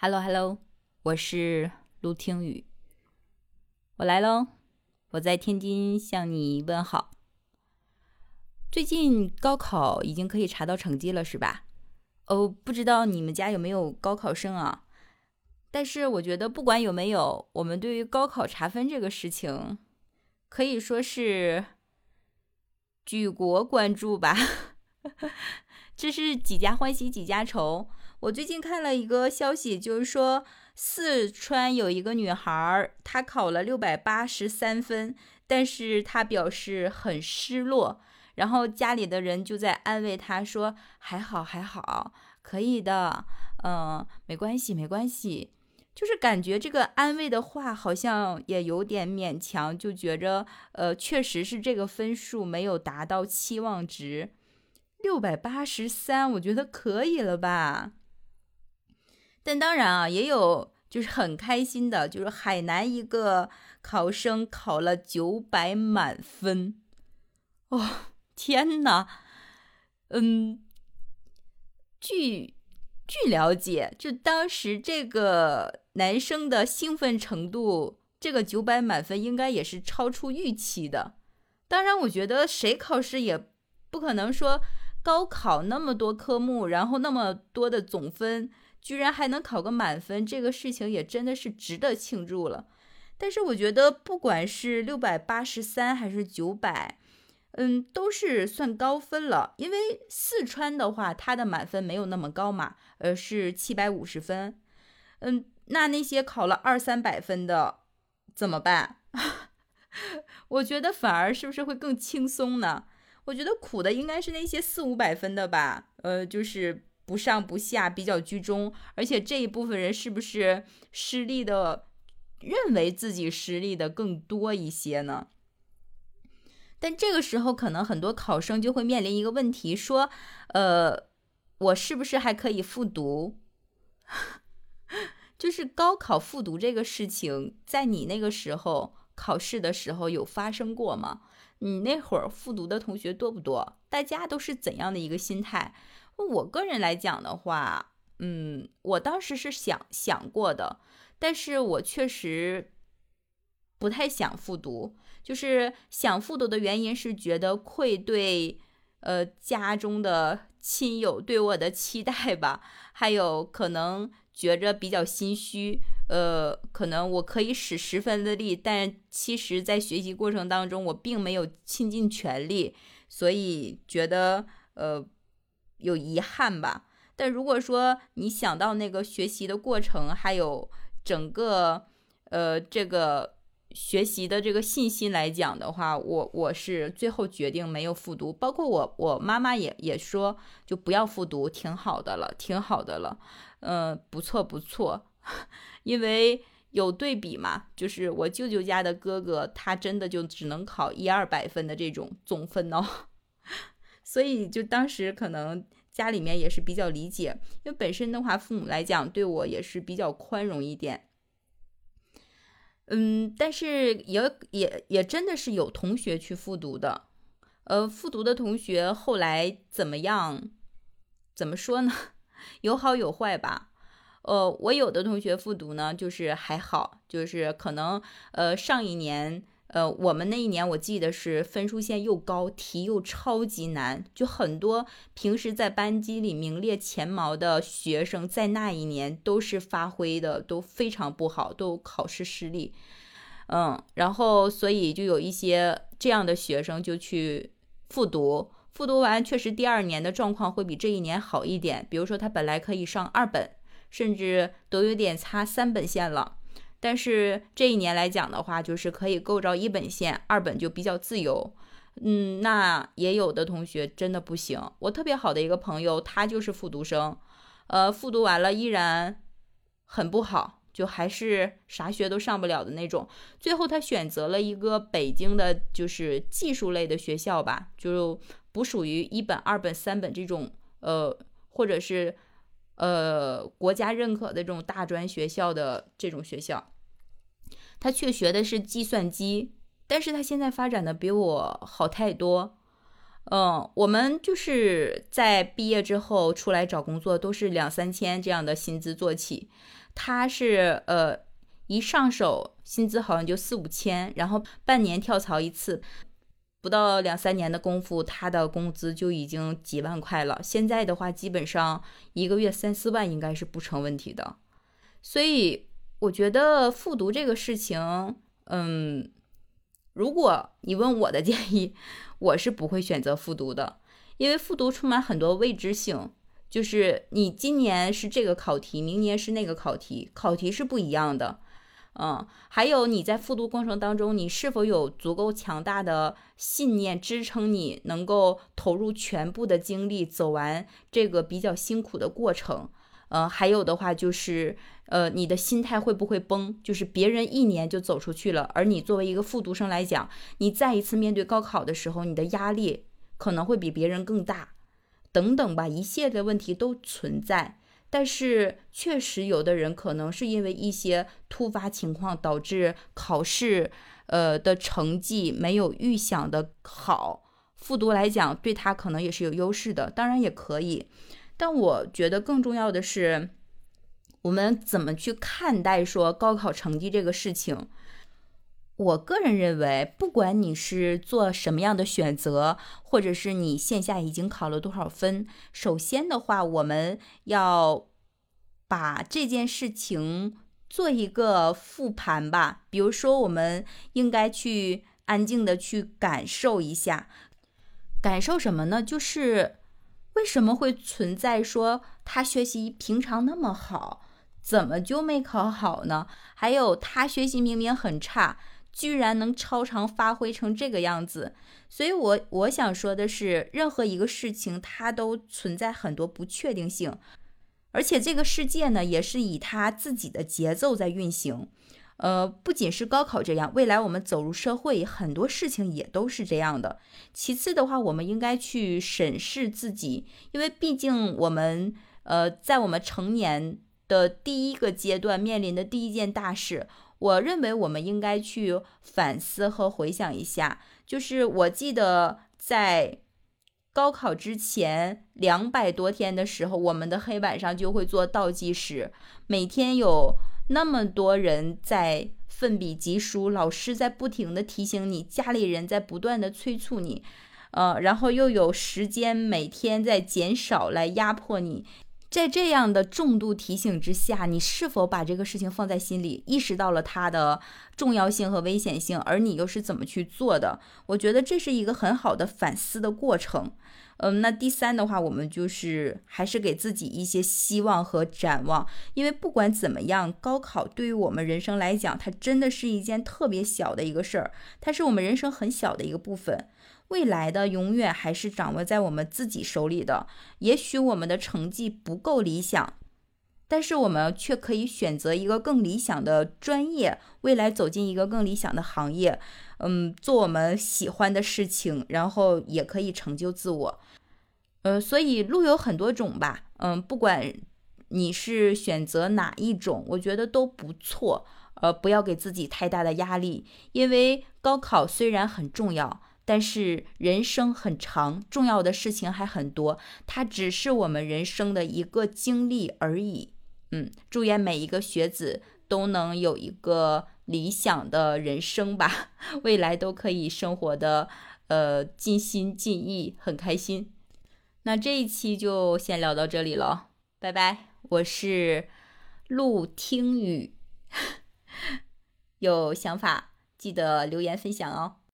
Hello Hello，我是陆听雨，我来喽，我在天津向你问好。最近高考已经可以查到成绩了，是吧？哦，不知道你们家有没有高考生啊？但是我觉得不管有没有，我们对于高考查分这个事情，可以说是举国关注吧。这是几家欢喜几家愁。我最近看了一个消息，就是说四川有一个女孩，她考了六百八十三分，但是她表示很失落。然后家里的人就在安慰她说：“还好，还好，可以的，嗯，没关系，没关系。”就是感觉这个安慰的话好像也有点勉强，就觉着呃，确实是这个分数没有达到期望值，六百八十三，我觉得可以了吧。但当然啊，也有就是很开心的，就是海南一个考生考了九百满分，哦，天哪！嗯，据据了解，就当时这个男生的兴奋程度，这个九百满分应该也是超出预期的。当然，我觉得谁考试也不可能说高考那么多科目，然后那么多的总分。居然还能考个满分，这个事情也真的是值得庆祝了。但是我觉得，不管是六百八十三还是九百，嗯，都是算高分了。因为四川的话，它的满分没有那么高嘛，呃是七百五十分。嗯，那那些考了二三百分的怎么办？我觉得反而是不是会更轻松呢？我觉得苦的应该是那些四五百分的吧。呃，就是。不上不下，比较居中，而且这一部分人是不是失利的，认为自己失利的更多一些呢？但这个时候，可能很多考生就会面临一个问题，说，呃，我是不是还可以复读？就是高考复读这个事情，在你那个时候考试的时候有发生过吗？你那会儿复读的同学多不多？大家都是怎样的一个心态？我个人来讲的话，嗯，我当时是想想过的，但是我确实不太想复读。就是想复读的原因是觉得愧对，呃，家中的亲友对我的期待吧，还有可能觉着比较心虚，呃，可能我可以使十分的力，但其实在学习过程当中我并没有倾尽全力，所以觉得，呃。有遗憾吧，但如果说你想到那个学习的过程，还有整个呃这个学习的这个信心来讲的话，我我是最后决定没有复读，包括我我妈妈也也说就不要复读，挺好的了，挺好的了，嗯，不错不错，因为有对比嘛，就是我舅舅家的哥哥，他真的就只能考一二百分的这种总分哦。所以，就当时可能家里面也是比较理解，因为本身的话，父母来讲对我也是比较宽容一点。嗯，但是也也也真的是有同学去复读的，呃，复读的同学后来怎么样？怎么说呢？有好有坏吧。呃，我有的同学复读呢，就是还好，就是可能呃上一年。呃，我们那一年我记得是分数线又高，题又超级难，就很多平时在班级里名列前茅的学生，在那一年都是发挥的都非常不好，都考试失利。嗯，然后所以就有一些这样的学生就去复读，复读完确实第二年的状况会比这一年好一点，比如说他本来可以上二本，甚至都有点差三本线了。但是这一年来讲的话，就是可以构造一本线，二本就比较自由。嗯，那也有的同学真的不行。我特别好的一个朋友，他就是复读生，呃，复读完了依然很不好，就还是啥学都上不了的那种。最后他选择了一个北京的，就是技术类的学校吧，就不属于一本、二本、三本这种，呃，或者是。呃，国家认可的这种大专学校的这种学校，他却学的是计算机，但是他现在发展的比我好太多。嗯，我们就是在毕业之后出来找工作，都是两三千这样的薪资做起。他是呃，一上手薪资好像就四五千，然后半年跳槽一次，不到两三年的功夫，他的工资就已经几万块了。现在的话，基本上一个月三四万应该是不成问题的。所以我觉得复读这个事情，嗯。如果你问我的建议，我是不会选择复读的，因为复读充满很多未知性。就是你今年是这个考题，明年是那个考题，考题是不一样的。嗯，还有你在复读过程当中，你是否有足够强大的信念支撑你能够投入全部的精力走完这个比较辛苦的过程？呃，还有的话就是，呃，你的心态会不会崩？就是别人一年就走出去了，而你作为一个复读生来讲，你再一次面对高考的时候，你的压力可能会比别人更大，等等吧，一系列的问题都存在。但是确实，有的人可能是因为一些突发情况导致考试，呃的成绩没有预想的好，复读来讲对他可能也是有优势的，当然也可以。但我觉得更重要的是，我们怎么去看待说高考成绩这个事情。我个人认为，不管你是做什么样的选择，或者是你线下已经考了多少分，首先的话，我们要把这件事情做一个复盘吧。比如说，我们应该去安静的去感受一下，感受什么呢？就是。为什么会存在说他学习平常那么好，怎么就没考好呢？还有他学习明明很差，居然能超常发挥成这个样子。所以，我我想说的是，任何一个事情它都存在很多不确定性，而且这个世界呢，也是以他自己的节奏在运行。呃，不仅是高考这样，未来我们走入社会，很多事情也都是这样的。其次的话，我们应该去审视自己，因为毕竟我们呃，在我们成年的第一个阶段面临的第一件大事，我认为我们应该去反思和回想一下。就是我记得在高考之前两百多天的时候，我们的黑板上就会做倒计时，每天有。那么多人在奋笔疾书，老师在不停的提醒你，家里人在不断的催促你，呃，然后又有时间每天在减少来压迫你，在这样的重度提醒之下，你是否把这个事情放在心里，意识到了它的重要性和危险性，而你又是怎么去做的？我觉得这是一个很好的反思的过程。嗯，那第三的话，我们就是还是给自己一些希望和展望，因为不管怎么样，高考对于我们人生来讲，它真的是一件特别小的一个事儿，它是我们人生很小的一个部分。未来的永远还是掌握在我们自己手里的。也许我们的成绩不够理想，但是我们却可以选择一个更理想的专业，未来走进一个更理想的行业。嗯，做我们喜欢的事情，然后也可以成就自我。呃，所以路有很多种吧。嗯，不管你是选择哪一种，我觉得都不错。呃，不要给自己太大的压力，因为高考虽然很重要，但是人生很长，重要的事情还很多。它只是我们人生的一个经历而已。嗯，祝愿每一个学子都能有一个。理想的人生吧，未来都可以生活的呃尽心尽意，很开心。那这一期就先聊到这里了，拜拜。我是陆听雨，有想法记得留言分享哦。